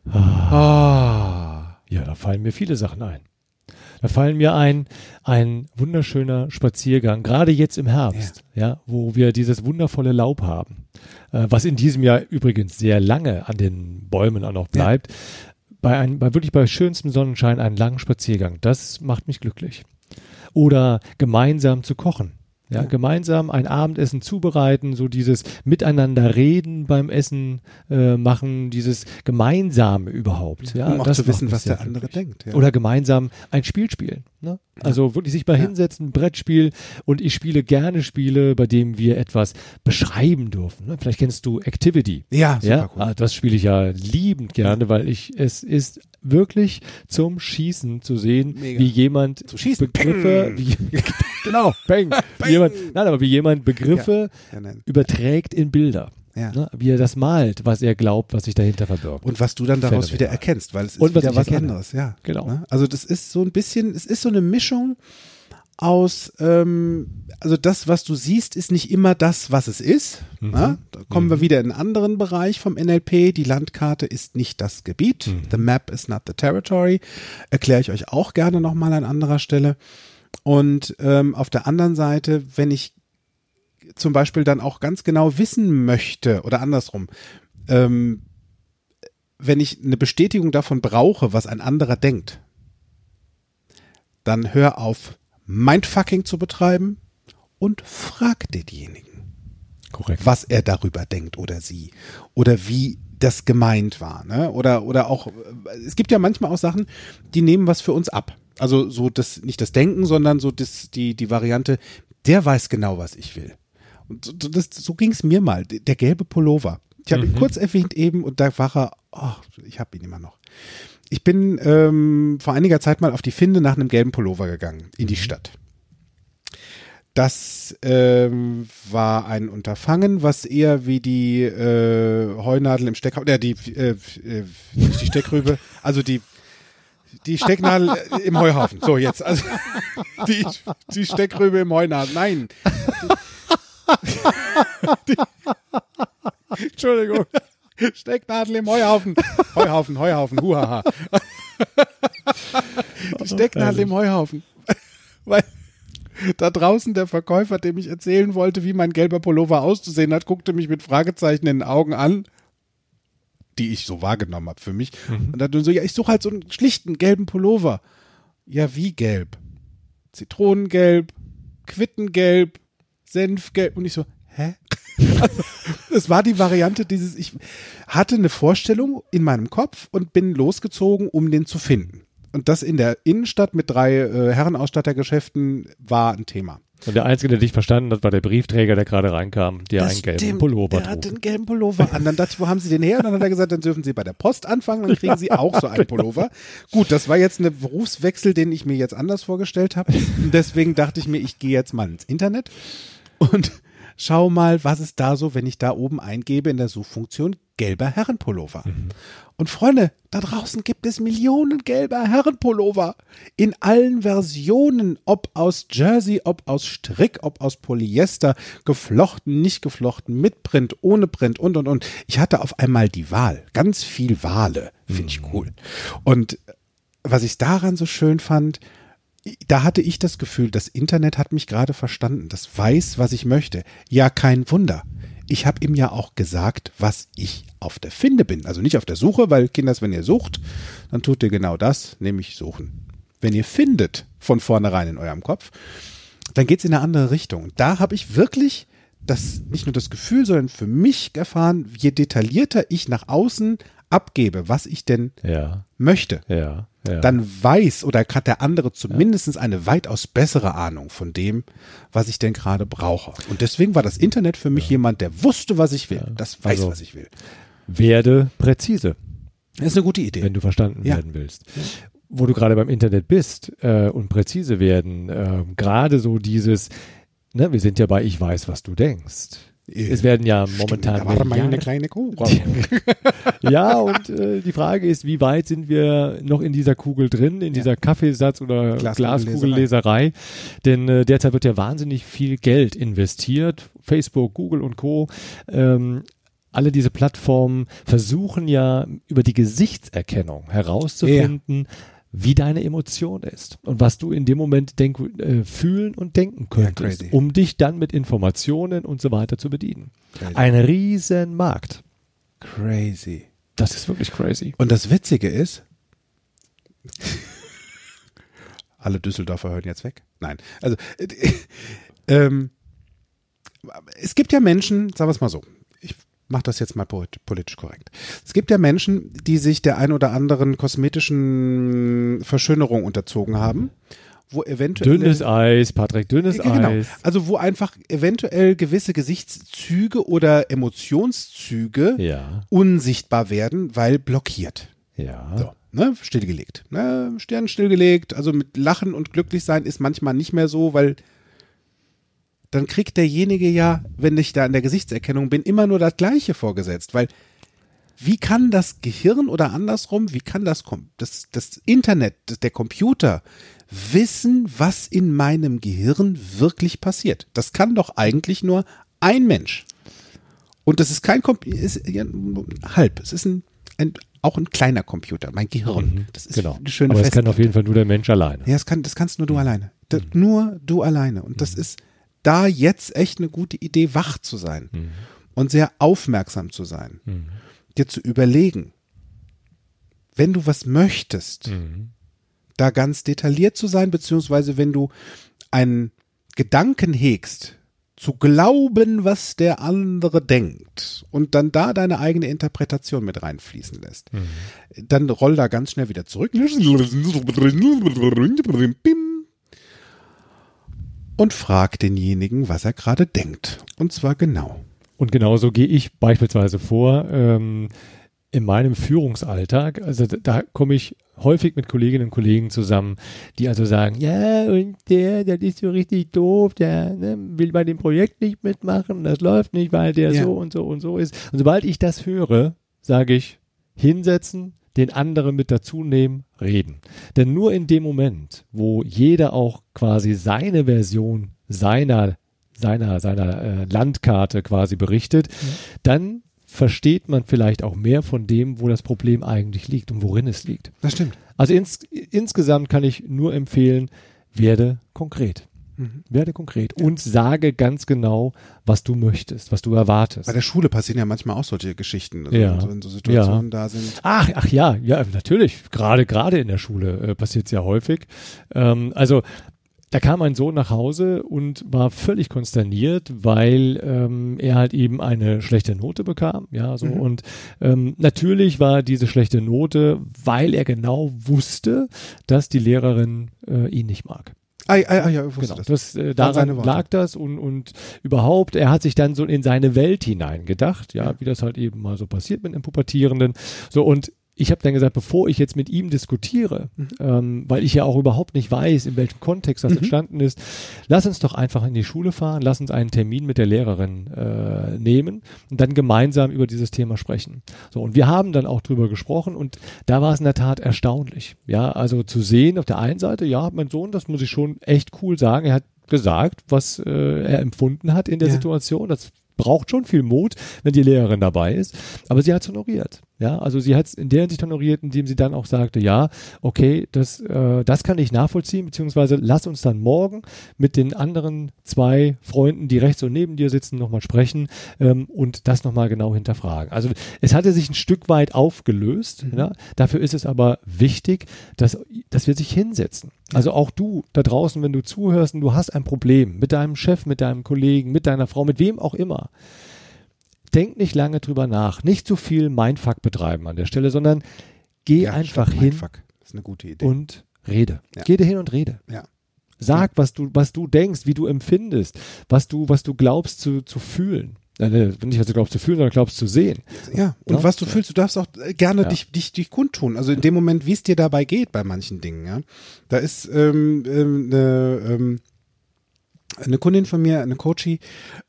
Ah. Ja, da fallen mir viele Sachen ein. Da fallen mir ein, ein wunderschöner Spaziergang, gerade jetzt im Herbst, ja, wo wir dieses wundervolle Laub haben, äh, was in diesem Jahr übrigens sehr lange an den Bäumen auch noch bleibt. Bei einem, bei wirklich bei schönstem Sonnenschein einen langen Spaziergang, das macht mich glücklich. Oder gemeinsam zu kochen. Ja, gemeinsam ein Abendessen zubereiten, so dieses Miteinander reden beim Essen äh, machen, dieses Gemeinsame überhaupt. Ja, um auch das zu wissen, was der andere glücklich. denkt. Ja. Oder gemeinsam ein Spiel spielen. Ne? Also wirklich sich mal Ja. hinsetzen, ein Brettspiel. Und ich spiele gerne Spiele, bei denen wir etwas beschreiben dürfen. Ne? Vielleicht kennst du Activity. ja, super Ja, cool. ah, das spiele ich ja liebend gerne, weil ich es ist wirklich zum Schießen zu sehen, Mega. wie jemand. Begriffe, wie, [LAUGHS] genau, bang, wie [LAUGHS] jemand, nein, aber wie jemand Begriffe Ja, nein. überträgt in Bilder. Ja. Ne? Wie er das malt, was er glaubt, was sich dahinter verbirgt. Und was du dann daraus Phänomenal. wieder erkennst, weil es ist Und was wieder was erkenne. anderes, ja. Genau. Ne? Also das ist so ein bisschen, es ist so eine Mischung aus, ähm, also das, was du siehst, ist nicht immer das, was es ist. Mhm. Ne? Da kommen wir wieder in einen anderen Bereich vom NLP. Die Landkarte ist nicht das Gebiet. Mhm. The map is not the territory. Erkläre ich euch auch gerne nochmal an anderer Stelle. Und ähm, auf der anderen Seite, wenn ich zum Beispiel dann auch ganz genau wissen möchte oder andersrum, ähm, wenn ich eine Bestätigung davon brauche, was ein anderer denkt, dann hör auf, Mindfucking zu betreiben und frag denjenigen, Korrekt. was er darüber denkt oder sie oder wie das gemeint war, ne? Oder oder auch äh, es gibt ja manchmal auch Sachen, die nehmen was für uns ab. Also so das nicht das Denken, sondern so das die die Variante, der weiß genau, was ich will. Und so, das, so ging es mir mal. Der gelbe Pullover. Ich habe ihn kurz erwähnt eben und da war er, oh, ich habe ihn immer noch. Ich bin ähm, vor einiger Zeit mal auf die Finde nach einem gelben Pullover gegangen in die Stadt. Das ähm, war ein Unterfangen, was eher wie die äh, Heunadel im Steckhaufen, äh, die, äh, äh, die Steckrübe, [LAUGHS] also die, die Stecknadel im Heuhaufen. So, jetzt. Also, die, die Steckrübe im Heunadel. Nein. Die, die, Entschuldigung. Stecknadel im Heuhaufen. Heuhaufen, Heuhaufen, huhaha. Die Stecknadel im Heuhaufen. Weil da draußen der Verkäufer, dem ich erzählen wollte, wie mein gelber Pullover auszusehen hat, guckte mich mit Fragezeichen in den Augen an, die ich so wahrgenommen habe für mich. Und dann so, ja, ich suche halt so einen schlichten gelben Pullover. Ja, wie gelb? Zitronengelb, Quittengelb, Senfgelb. Und ich so, hä? [LAUGHS] Also, es war die Variante dieses, ich hatte eine Vorstellung in meinem Kopf und bin losgezogen, um den zu finden. Und das in der Innenstadt mit drei äh, Herrenausstattergeschäften war ein Thema. Und der Einzige, der dich verstanden hat, war der Briefträger, der gerade reinkam, der einen gelben stimmt, Pullover Der trug. einen gelben Pullover an. Dann dachte ich, wo haben Sie den her? Und dann hat er gesagt, dann dürfen Sie bei der Post anfangen, dann kriegen Sie auch so einen Pullover. Gut, das war jetzt ein Berufswechsel, den ich mir jetzt anders vorgestellt habe. Und deswegen dachte ich mir, ich gehe jetzt mal ins Internet und schau mal, was ist da so, wenn ich da oben eingebe in der Suchfunktion gelber Herrenpullover. Und Freunde, da draußen gibt es Millionen gelber Herrenpullover in allen Versionen, ob aus Jersey, ob aus Strick, ob aus Polyester, geflochten, nicht geflochten, mit Print, ohne Print und und und. Ich hatte auf einmal die Wahl, ganz viel Wale, finde ich cool. Und was ich daran so schön fand, da hatte ich das Gefühl, das Internet hat mich gerade verstanden. Das weiß, was ich möchte. Ja, kein Wunder. Ich habe ihm ja auch gesagt, was ich auf der Finde bin. Also nicht auf der Suche, weil Kinders, wenn ihr sucht, dann tut ihr genau das, nämlich suchen. Wenn ihr findet von vornherein in eurem Kopf, dann geht's in eine andere Richtung. Da habe ich wirklich das nicht nur das Gefühl, sondern für mich erfahren, je detaillierter ich nach außen abgebe, was ich denn Ja, möchte, ja, ja. dann weiß oder hat der andere zumindest eine weitaus bessere Ahnung von dem, was ich denn gerade brauche. Und deswegen war das Internet für mich jemand, der wusste, was ich will. Das weiß, Also- was ich will. werde präzise. Das ist eine gute Idee. wenn du verstanden werden willst. Wo du gerade beim Internet bist äh, und präzise werden, äh, gerade so dieses, ne, wir sind ja bei Ich weiß, was du denkst. Es werden ja momentan da war meine Milliarden- kleine Kuh. [LAUGHS] ja, und äh, die Frage ist, wie weit sind wir noch in dieser Kugel drin, in dieser Kaffeesatz- oder Glaskugelleserei. Denn äh, derzeit wird ja wahnsinnig viel Geld investiert. Facebook, Google und Co. Ähm, alle diese Plattformen versuchen ja über die Gesichtserkennung herauszufinden, wie deine Emotion ist und was du in dem Moment denk, äh, fühlen und denken könntest, crazy. um dich dann mit Informationen und so weiter zu bedienen. Crazy. Ein riesen Markt. Crazy. Das ist wirklich crazy. Und das Witzige ist, [LAUGHS] alle Düsseldorfer hören jetzt weg. Nein, also äh, [LAUGHS] ähm, es gibt ja Menschen, sagen wir es mal so, ich mache das jetzt mal polit- politisch korrekt. Es gibt ja Menschen, die sich der ein oder anderen kosmetischen Verschönerung unterzogen haben, wo eventuell Dünnes Eis, Patrick, dünnes Ja, genau. Eis. Also wo einfach eventuell gewisse Gesichtszüge oder Emotionszüge Ja, unsichtbar werden, weil blockiert. ja. So, ne, stillgelegt. Ne, Stirn stillgelegt. Also mit Lachen und glücklich sein ist manchmal nicht mehr so, weil dann kriegt derjenige ja, wenn ich da in der Gesichtserkennung bin, immer nur das Gleiche vorgesetzt, weil wie kann das Gehirn oder andersrum, wie kann das, das, das Internet, das- der Computer wissen, was in meinem Gehirn wirklich passiert? Das kann doch eigentlich nur ein Mensch. Und das ist kein Computer, ist ja, halb. Es ist ein, ein, auch ein kleiner Computer, mein Gehirn. Das ist genau. eine schöne Aber es kann auf jeden Fall nur der Mensch alleine. Ja, das, kann, das kannst nur du alleine. Das, Nur du alleine. Und das ist da jetzt echt eine gute Idee, wach zu sein und sehr aufmerksam zu sein. Dir zu überlegen, wenn du was möchtest, da ganz detailliert zu sein, beziehungsweise wenn du einen Gedanken hegst, zu glauben, was der andere denkt und dann da deine eigene Interpretation mit reinfließen lässt, dann roll da ganz schnell wieder zurück [LAUGHS] und frag denjenigen, was er gerade denkt. Und zwar genau. Und genauso gehe ich beispielsweise vor ähm, in meinem Führungsalltag. Also da, komme ich häufig mit Kolleginnen und Kollegen zusammen, die also sagen, ja, und der, der ist so richtig doof, der ne, will bei dem Projekt nicht mitmachen, das läuft nicht, weil der Ja. so und so und so ist. Und sobald ich das höre, sage ich, hinsetzen, den anderen mit dazu nehmen, reden. Denn nur in dem Moment, wo jeder auch quasi seine Version seiner seiner seiner äh, Landkarte quasi berichtet, dann versteht man vielleicht auch mehr von dem, wo das Problem eigentlich liegt und worin es liegt. Das stimmt. Also ins, insgesamt kann ich nur empfehlen, werde konkret. Mhm. Werde konkret und sage ganz genau, was du möchtest, was du erwartest. Bei der Schule passieren ja manchmal auch solche Geschichten, also Ja. wenn so- Situationen Ja. da sind. Ach, ach ja, ja, natürlich. Gerade, gerade in der Schule äh, passiert es ja häufig. Ähm, also, da kam ein Sohn nach Hause und war völlig konsterniert, weil ähm, er halt eben eine schlechte Note bekam. Ja, so Mhm. und ähm, natürlich war diese schlechte Note, weil er genau wusste, dass die Lehrerin äh, ihn nicht mag. Ah, ah, ah ja, ich wusste Genau, das. das, äh, daran lag das und, und überhaupt, er hat sich dann so in seine Welt hineingedacht, ja, wie das halt eben mal so passiert mit einem Pubertierenden. So und ich habe dann gesagt, bevor ich jetzt mit ihm diskutiere, Mhm. ähm, weil ich ja auch überhaupt nicht weiß, in welchem Kontext das entstanden ist, lass uns doch einfach in die Schule fahren, lass uns einen Termin mit der Lehrerin äh, nehmen und dann gemeinsam über dieses Thema sprechen. So und wir haben dann auch drüber gesprochen und da war es in der Tat erstaunlich. Ja, also zu sehen auf der einen Seite, ja, mein Sohn, das muss ich schon echt cool sagen, er hat gesagt, was äh, er empfunden hat in der Ja. Situation. Das braucht schon viel Mut, wenn die Lehrerin dabei ist. Aber sie hat es honoriert. Ja, also sie hat es in der Hinsicht honoriert, indem sie dann auch sagte, ja, okay, das, äh, das kann ich nachvollziehen, beziehungsweise lass uns dann morgen mit den anderen zwei Freunden, die rechts und neben dir sitzen, nochmal sprechen ähm, und das nochmal genau hinterfragen. Also es hatte sich ein Stück weit aufgelöst. Mhm. Ja? Dafür ist es aber wichtig, dass, dass wir sich hinsetzen. Also auch du da draußen, wenn du zuhörst und du hast ein Problem mit deinem Chef, mit deinem Kollegen, mit deiner Frau, mit wem auch immer denk nicht lange drüber nach. Nicht zu viel Mindfuck betreiben an der Stelle, sondern geh Ja, einfach hin. Das ist eine gute Idee. und rede. Ja. Geh da hin und rede. ja. Sag, was du, was du denkst, wie du empfindest, was du, was du glaubst zu, zu fühlen. Äh, nicht, was du glaubst zu fühlen, sondern glaubst zu sehen. Ja, und Ja. was du fühlst, du darfst auch äh, gerne Ja. dich, dich, dich kundtun. Also in dem Moment, wie es dir dabei geht bei manchen Dingen, ja. Da ist ähm, ähm, eine, ähm, eine Kundin von mir, eine Coachie,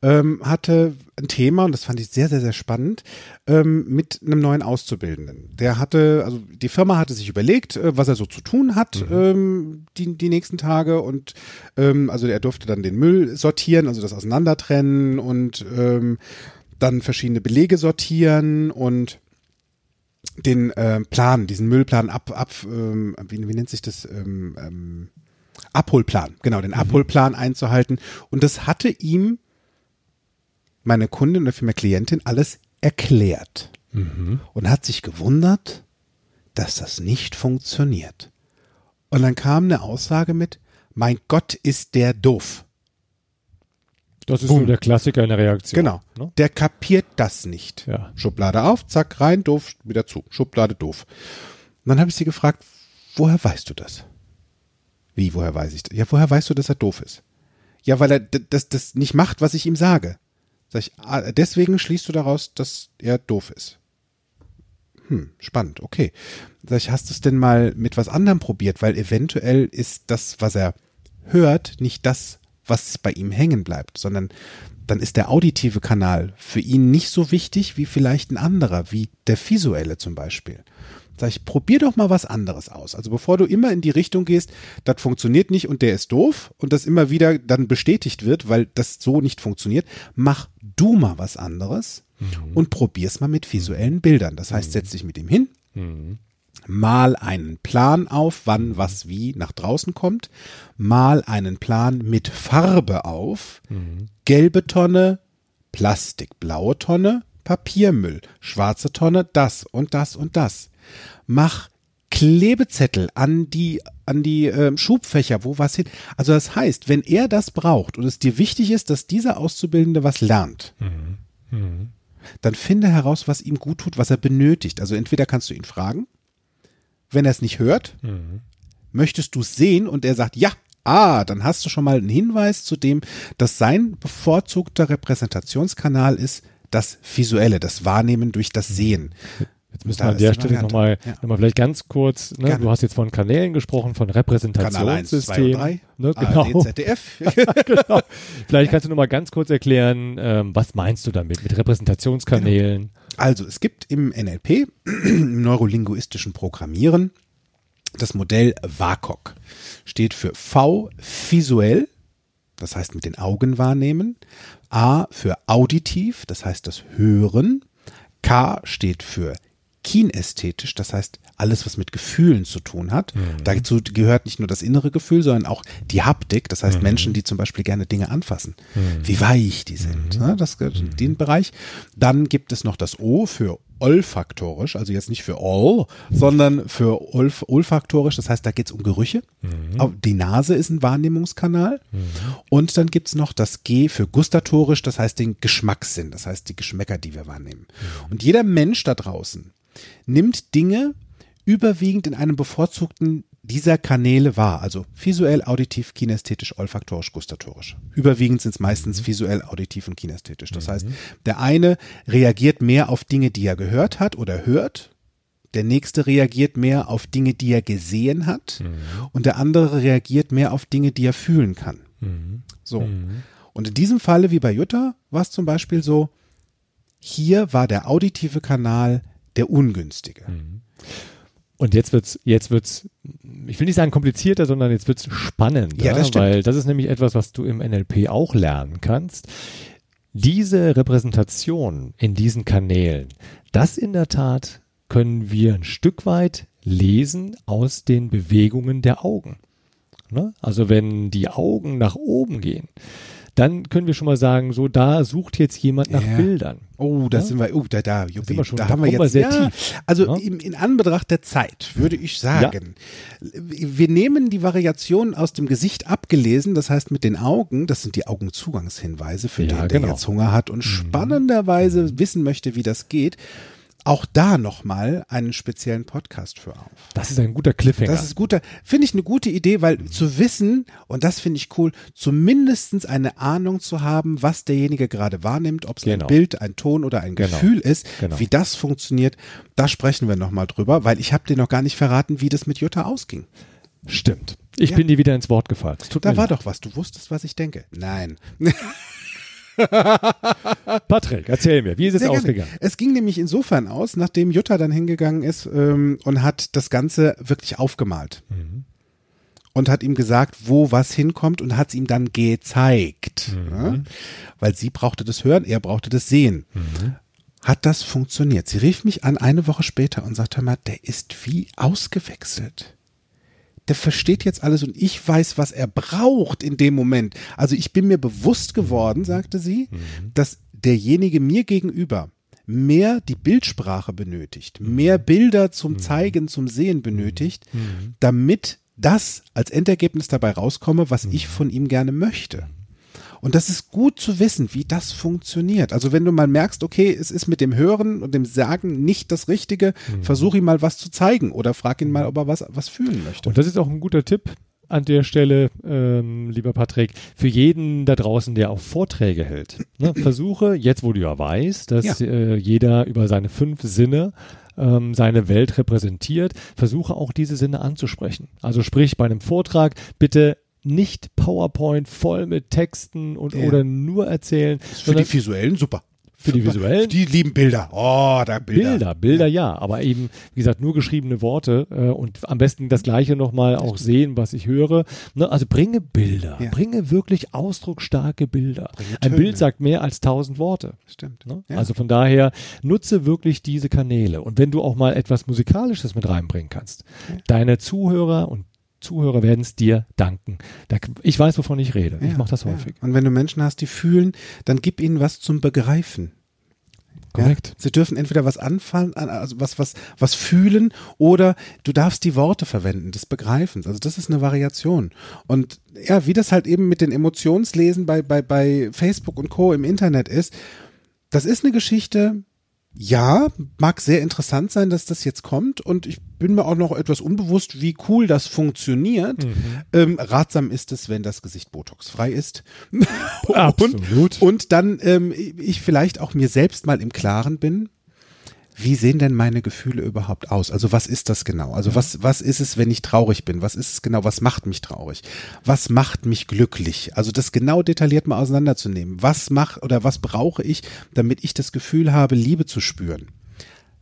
ähm, hatte ein Thema, und das fand ich sehr, sehr, sehr spannend, ähm, mit einem neuen Auszubildenden. Der hatte, also die Firma hatte sich überlegt, äh, was er so zu tun hat ähm, die, die nächsten Tage und ähm, also er durfte dann den Müll sortieren, also das auseinandertrennen und ähm, dann verschiedene Belege sortieren und den äh, Plan, diesen Müllplan ab, ab ähm, wie, wie nennt sich das? Ähm, ähm, Abholplan, genau, den Abholplan einzuhalten. Und das hatte ihm meine Kundin oder vielmehr Klientin alles erklärt und hat sich gewundert, dass das nicht funktioniert. Und dann kam eine Aussage mit, mein Gott, ist der doof. Das ist Boom. so der Klassiker in der Reaktion. Genau. Ne? Der kapiert das nicht. Ja. Schublade auf, zack, rein, doof, wieder zu. Schublade doof. Und dann habe ich sie gefragt, woher weißt du das? Wie, woher weiß ich das? Ja, woher weißt du, dass er doof ist? Ja, weil er das, das nicht macht, was ich ihm sage. Sag ich, ah, deswegen schließt du daraus, dass er doof ist. Hm, spannend, okay. Sag ich, hast du es denn mal mit was anderem probiert? Weil eventuell ist das, was er hört, nicht das, was bei ihm hängen bleibt, sondern dann ist der auditive Kanal für ihn nicht so wichtig wie vielleicht ein anderer, wie der visuelle zum Beispiel. Sag ich, probier doch mal was anderes aus. Also bevor du immer in die Richtung gehst, das funktioniert nicht und der ist doof und das immer wieder dann bestätigt wird, weil das so nicht funktioniert, mach du mal was anderes und probier's mal mit visuellen Bildern. Das heißt, setz dich mit ihm hin, mal einen Plan auf, wann was wie nach draußen kommt, mal einen Plan mit Farbe auf, gelbe Tonne, Plastik, blaue Tonne, Papiermüll, schwarze Tonne, das und das und das. Mach Klebezettel an die an die ähm, Schubfächer, wo was hin. Also das heißt, wenn er das braucht und es dir wichtig ist, dass dieser Auszubildende was lernt, dann finde heraus, was ihm gut tut, was er benötigt. Also entweder kannst du ihn fragen, wenn er es nicht hört, möchtest du es sehen und er sagt ja, ah, dann hast du schon mal einen Hinweis zu dem, dass sein bevorzugter Repräsentationskanal ist das Visuelle, das Wahrnehmen durch das Sehen. Jetzt müssen wir an der Stelle nochmal Ja. noch mal vielleicht ganz kurz, ne, du hast jetzt von Kanälen gesprochen, von Kanal 1, 2 und Repräsentationssystem. 3, Ne, ARD, genau. ZDF. [LAUGHS] genau. Vielleicht kannst du nochmal ganz kurz erklären, ähm, was meinst du damit, mit Repräsentationskanälen? Also es gibt im NLP, [CLEARS THROAT] im neurolinguistischen Programmieren, das Modell WAKOK. Steht für V visuell, das heißt mit den Augen wahrnehmen, A für auditiv, das heißt das Hören, K steht für kinästhetisch, das heißt alles, was mit Gefühlen zu tun hat. Dazu gehört nicht nur das innere Gefühl, sondern auch die Haptik, das heißt Menschen, die zum Beispiel gerne Dinge anfassen, wie weich die sind, ne? das gehört in den Bereich. Dann gibt es noch das O für olfaktorisch, also jetzt nicht für all, sondern für olf olfaktorisch, das heißt, da geht es um Gerüche. Auch Die Nase ist ein Wahrnehmungskanal. Und dann gibt es noch das G für gustatorisch, das heißt den Geschmackssinn, das heißt die Geschmäcker, die wir wahrnehmen. Und jeder Mensch da draußen nimmt Dinge überwiegend in einem bevorzugten dieser Kanäle wahr, also visuell, auditiv, kinästhetisch, olfaktorisch, gustatorisch. Überwiegend sind es meistens visuell, auditiv und kinästhetisch. Das heißt, der eine reagiert mehr auf Dinge, die er gehört hat oder hört. Der nächste reagiert mehr auf Dinge, die er gesehen hat. Und der andere reagiert mehr auf Dinge, die er fühlen kann. So. Und in diesem Falle, wie bei Jutta, war es zum Beispiel so, hier war der auditive Kanal der ungünstige. Und jetzt wird's, jetzt wird's, ich will nicht sagen komplizierter, sondern jetzt wird's spannender, Ja, das stimmt. weil das ist nämlich etwas, was du im NLP auch lernen kannst. Diese Repräsentation in diesen Kanälen, das in der Tat können wir ein Stück weit lesen aus den Bewegungen der Augen. Ne? Also wenn die Augen nach oben gehen, dann können wir schon mal sagen, so da sucht jetzt jemand nach Ja. Bildern. Oh, da Ja? sind wir, oh, da, da, Juppie, sind wir schon- da, da haben wir jetzt sehr ja, tief, Also ne? in, in Anbetracht der Zeit würde ich sagen, wir nehmen die Variationen aus dem Gesicht abgelesen, das heißt mit den Augen, das sind die Augenzugangshinweise für den, der genau. jetzt Hunger hat und spannenderweise wissen möchte, wie das geht. Auch da nochmal einen speziellen Podcast für auf. Das ist ein guter Cliffhanger. Das ist guter, finde ich eine gute Idee, weil zu wissen, und das finde ich cool, zumindestens eine Ahnung zu haben, was derjenige gerade wahrnimmt, ob es Genau. ein Bild, ein Ton oder ein Genau. Gefühl ist, Genau. wie das funktioniert, da sprechen wir nochmal drüber, weil ich habe dir noch gar nicht verraten, wie das mit Jutta ausging. Stimmt. Ich Ja. bin dir wieder ins Wort gefallen. Da war leid. doch was, du wusstest, was ich denke. Nein. [LAUGHS] [LAUGHS] Patrick, erzähl mir, wie ist es ausgegangen? Es ging nämlich insofern aus, nachdem Jutta dann hingegangen ist ähm, und hat das Ganze wirklich aufgemalt. Mhm. Und hat ihm gesagt, wo was hinkommt und hat es ihm dann gezeigt. Mhm. Ja? Weil sie brauchte das hören, er brauchte das sehen. Mhm. Hat das funktioniert? Sie rief mich an eine Woche später und sagte, mal, der ist wie ausgewechselt. Der versteht jetzt alles und ich weiß, was er braucht in dem Moment. Also ich bin mir bewusst geworden, sagte sie, dass derjenige mir gegenüber mehr die Bildsprache benötigt, mehr Bilder zum Zeigen, zum Sehen benötigt, damit das als Endergebnis dabei rauskomme, was ich von ihm gerne möchte. Und das ist gut zu wissen, wie das funktioniert. Also wenn du mal merkst, okay, es ist mit dem Hören und dem Sagen nicht das Richtige, versuch ihm mal was zu zeigen oder frag ihn mal, ob er was, was fühlen möchte. Und das ist auch ein guter Tipp an der Stelle, ähm, lieber Patrick, für jeden da draußen, der auch Vorträge hält. Ne, [CLEARS THROAT] versuche, jetzt wo du ja weißt, dass Ja. äh, jeder über seine fünf Sinne ähm, seine Welt repräsentiert, versuche auch diese Sinne anzusprechen. Also sprich bei einem Vortrag bitte nicht PowerPoint voll mit Texten und Ja. oder nur erzählen, Für die visuellen super. Für die visuellen? Die lieben Bilder. Oh, da Bilder. Bilder, Bilder ja, aber eben, wie gesagt, nur geschriebene Worte äh, und am besten das Gleiche nochmal auch sehen, was ich höre. Ne? Also bringe Bilder, Ja. bringe wirklich ausdrucksstarke Bilder. Ein. Bild sagt mehr als tausend Worte. Stimmt. Ne? Ja. Also von daher nutze wirklich diese Kanäle. Und wenn du auch mal etwas Musikalisches mit reinbringen kannst, deine Zuhörer und Zuhörer werden es dir danken. Da, ich weiß, wovon ich rede. ich Ja, mache das ja. häufig. Und wenn du Menschen hast, die fühlen, dann gib ihnen was zum Begreifen. Korrekt. Ja? Sie dürfen entweder was anfallen, also was, was, was fühlen oder du darfst die Worte verwenden, des Begreifens. Also das ist eine Variation. Und ja, wie das halt eben mit den Emotionslesen bei, bei, bei Facebook und Co. im Internet ist, das ist eine Geschichte, ja, mag sehr interessant sein, dass das jetzt kommt und ich bin mir auch noch etwas unbewusst, wie cool das funktioniert. Ähm, ratsam ist es, wenn das Gesicht botoxfrei ist. [LAUGHS] Absolut. Und, und dann ähm, ich vielleicht auch mir selbst mal im Klaren bin, wie sehen denn meine Gefühle überhaupt aus? Also was ist das genau? Also was, was ist es, wenn ich traurig bin? Was ist es genau? Was macht mich traurig? Was macht mich glücklich? Also das genau detailliert mal auseinanderzunehmen. Was macht oder was brauche ich, damit ich das Gefühl habe, Liebe zu spüren?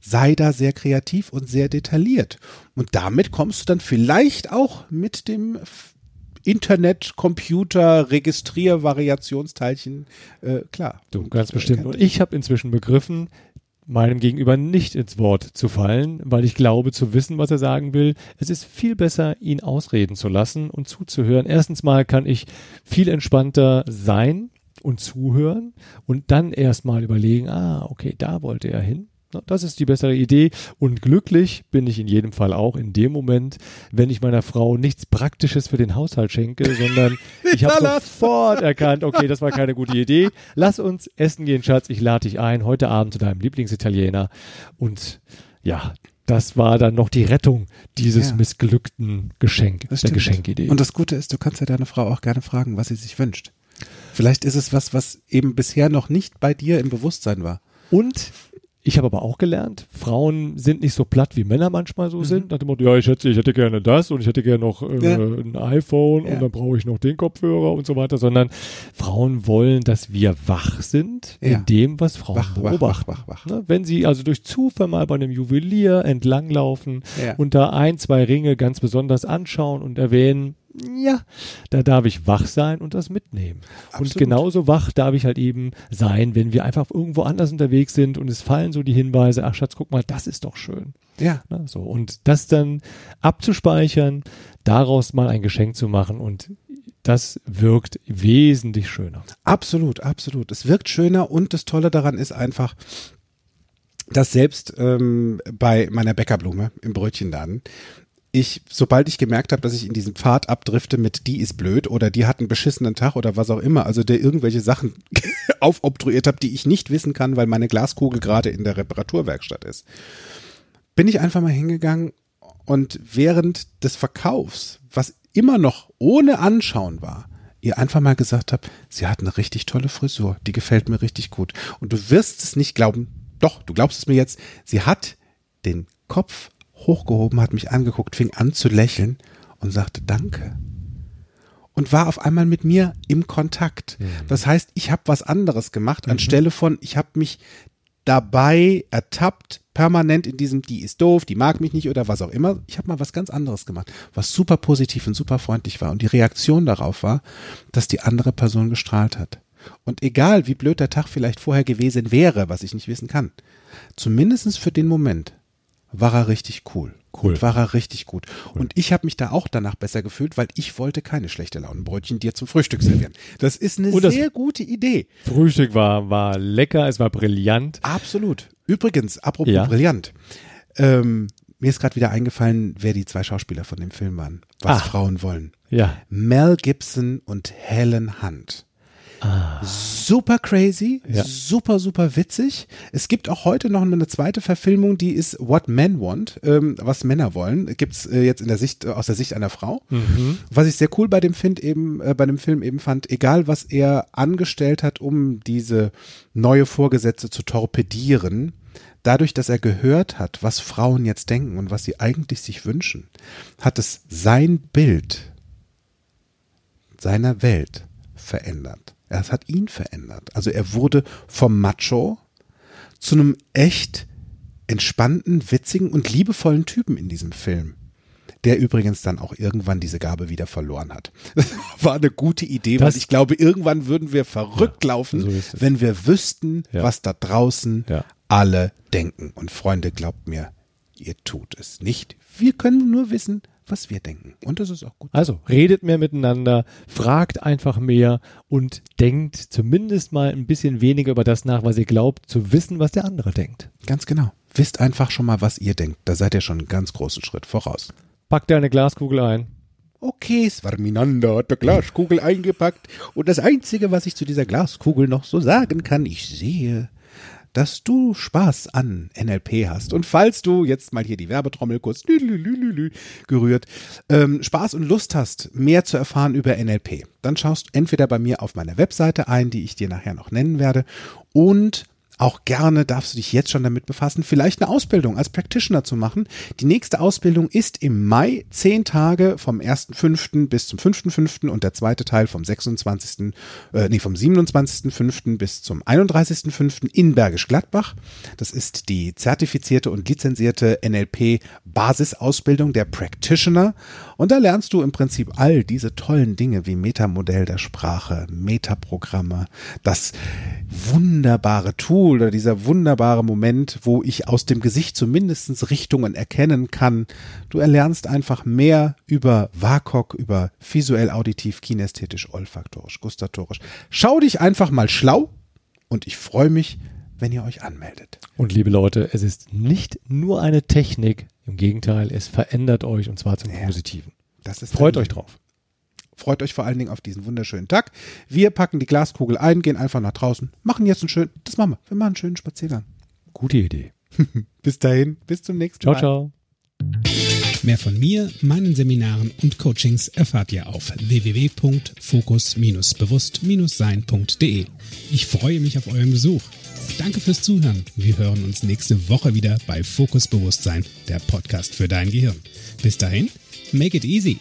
Sei da sehr kreativ und sehr detailliert. Und damit kommst du dann vielleicht auch mit dem Internet, Computer, Registrier-Variationsteilchen äh, klar. Du, ganz äh, bestimmt. kann- Und ich habe inzwischen begriffen, meinem Gegenüber nicht ins Wort zu fallen, weil ich glaube zu wissen, was er sagen will. Es ist viel besser, ihn ausreden zu lassen und zuzuhören. Erstens mal kann ich viel entspannter sein und zuhören und dann erstmal überlegen, ah, okay, da wollte er hin. Das ist die bessere Idee. Und glücklich bin ich in jedem Fall auch in dem Moment, wenn ich meiner Frau nichts Praktisches für den Haushalt schenke, sondern [LAUGHS] ich habe sofort erkannt, okay, das war keine gute Idee. Lass uns essen gehen, Schatz. Ich lade dich ein heute Abend zu deinem Lieblingsitaliener. Und ja, das war dann noch die Rettung dieses Ja. missglückten Geschenk, Das der stimmt. Geschenkidee. Und das Gute ist, du kannst ja deine Frau auch gerne fragen, was sie sich wünscht. Vielleicht ist es was, was eben bisher noch nicht bei dir im Bewusstsein war. Und ich habe aber auch gelernt, Frauen sind nicht so platt, wie Männer manchmal Mhm. so sind. Nach dem Motto, ja, ich hätte, ich hätte gerne das und ich hätte gerne noch äh, Ja. ein iPhone Ja. und dann brauche ich noch den Kopfhörer und so weiter, sondern Frauen wollen, dass wir wach sind Ja. in dem, was Frauen Wach, beobachten. wach, wach. Ne? Wenn sie also durch Zufall mal bei einem Juwelier entlanglaufen und da ein, zwei Ringe ganz besonders anschauen und erwähnen, ja, da darf ich wach sein und das mitnehmen. Absolut. Und genauso wach darf ich halt eben sein, wenn wir einfach irgendwo anders unterwegs sind und es fallen so die Hinweise, ach Schatz, guck mal, das ist doch schön. Ja. Ne, so. Und das dann abzuspeichern, daraus mal ein Geschenk zu machen und das wirkt wesentlich schöner. Absolut, absolut. Es wirkt schöner und das Tolle daran ist einfach, dass selbst ähm, bei meiner Bäckerblume im Brötchenladen ich, sobald ich gemerkt habe, dass ich in diesem Pfad abdrifte mit die ist blöd oder die hat einen beschissenen Tag oder was auch immer, also der irgendwelche Sachen [LAUGHS] aufobtruiert habe, die ich nicht wissen kann, weil meine Glaskugel gerade in der Reparaturwerkstatt ist, bin ich einfach mal hingegangen und während des Verkaufs, was immer noch ohne Anschauen war, ihr einfach mal gesagt habe, sie hat eine richtig tolle Frisur, die gefällt mir richtig gut. Und du wirst es nicht glauben, doch, du glaubst es mir jetzt, sie hat den Kopf hochgehoben, hat mich angeguckt, fing an zu lächeln und sagte Danke. Und war auf einmal mit mir im Kontakt. Das heißt, ich habe was anderes gemacht, anstelle von, ich habe mich dabei ertappt, permanent in diesem, die ist doof, die mag mich nicht oder was auch immer. Ich habe mal was ganz anderes gemacht, was super positiv und super freundlich war. Und die Reaktion darauf war, dass die andere Person gestrahlt hat. Und egal, wie blöd der Tag vielleicht vorher gewesen wäre, was ich nicht wissen kann, zumindestens für den Moment war er richtig cool. Cool. Und war er richtig gut. Und ich habe mich da auch danach besser gefühlt, weil ich wollte keine schlechte Launenbrötchen dir zum Frühstück servieren. Das ist eine Und sehr gute Idee. Frühstück war, war lecker, es war brillant. Absolut. Übrigens, apropos Ja. brillant. Ähm, mir ist gerade wieder eingefallen, wer die zwei Schauspieler von dem Film waren. Was Ah. Frauen wollen. Ja. Mel Gibson und Helen Hunt. Super crazy, Ja. super, super witzig. Es gibt auch heute noch eine zweite Verfilmung, die ist What Men Want, ähm, was Männer wollen. Gibt's äh, jetzt in der Sicht, aus der Sicht einer Frau. Was ich sehr cool bei dem Film eben, äh, bei dem Film eben fand, egal was er angestellt hat, um diese neue Vorgesetzte zu torpedieren, dadurch, dass er gehört hat, was Frauen jetzt denken und was sie eigentlich sich wünschen, hat es sein Bild seiner Welt verändert. Es hat ihn verändert. Also er wurde vom Macho zu einem echt entspannten, witzigen und liebevollen Typen in diesem Film. Der übrigens dann auch irgendwann diese Gabe wieder verloren hat. [LAUGHS] War eine gute Idee, weil Das- ich glaube, irgendwann würden wir verrückt laufen, so wenn wir wüssten, Ja. was da draußen Ja. alle denken. Und Freunde, glaubt mir, ihr tut es nicht. Wir können nur wissen, was wir denken. Und das ist auch gut. Also redet mehr miteinander, fragt einfach mehr und denkt zumindest mal ein bisschen weniger über das nach, was ihr glaubt, zu wissen, was der andere denkt. Ganz genau. Wisst einfach schon mal, was ihr denkt. Da seid ihr schon einen ganz großen Schritt voraus. Packt deine Glaskugel ein. Okay, Svarminander hat der Glaskugel eingepackt. Und das Einzige, was ich zu dieser Glaskugel noch so sagen kann, ich sehe, dass du Spaß an NLP hast. Und falls du jetzt mal hier die Werbetrommel kurz gerührt, ähm, Spaß und Lust hast, mehr zu erfahren über NLP, dann schaust entweder bei mir auf meiner Webseite ein, die ich dir nachher noch nennen werde, und auch gerne darfst du dich jetzt schon damit befassen, vielleicht eine Ausbildung als Practitioner zu machen. Die nächste Ausbildung ist im Mai, zehn Tage vom 1.5. bis zum 5.5. und der zweite Teil vom 26., äh, nee, vom 27.5. bis zum 31.5. in Bergisch Gladbach. Das ist die zertifizierte und lizenzierte NLP Basisausbildung der Practitioner. Und da lernst du im Prinzip all diese tollen Dinge wie Metamodell der Sprache, Metaprogramme, das wunderbare Tool oder dieser wunderbare Moment, wo ich aus dem Gesicht zumindest Richtungen erkennen kann. Du erlernst einfach mehr über WAKOK, über visuell, auditiv, kinästhetisch, olfaktorisch, gustatorisch. Schau dich einfach mal schlau und ich freue mich, wenn ihr euch anmeldet. Und liebe Leute, es ist nicht nur eine Technik, im Gegenteil, es verändert euch und zwar zum Ja. Positiven. Das ist Freut euch drauf. Freut euch vor allen Dingen auf diesen wunderschönen Tag. Wir packen die Glaskugel ein, gehen einfach nach draußen, machen jetzt einen schönen, das machen wir, wir machen einen schönen Spaziergang. Gute Idee. [LAUGHS] Bis dahin, bis zum nächsten Ciao, Mal. ciao. Mehr von mir, meinen Seminaren und Coachings erfahrt ihr auf www.fokus-bewusst-sein.de. Ich freue mich auf euren Besuch. Danke fürs Zuhören. Wir hören uns nächste Woche wieder bei Fokus Bewusstsein, der Podcast für dein Gehirn. Bis dahin, make it easy.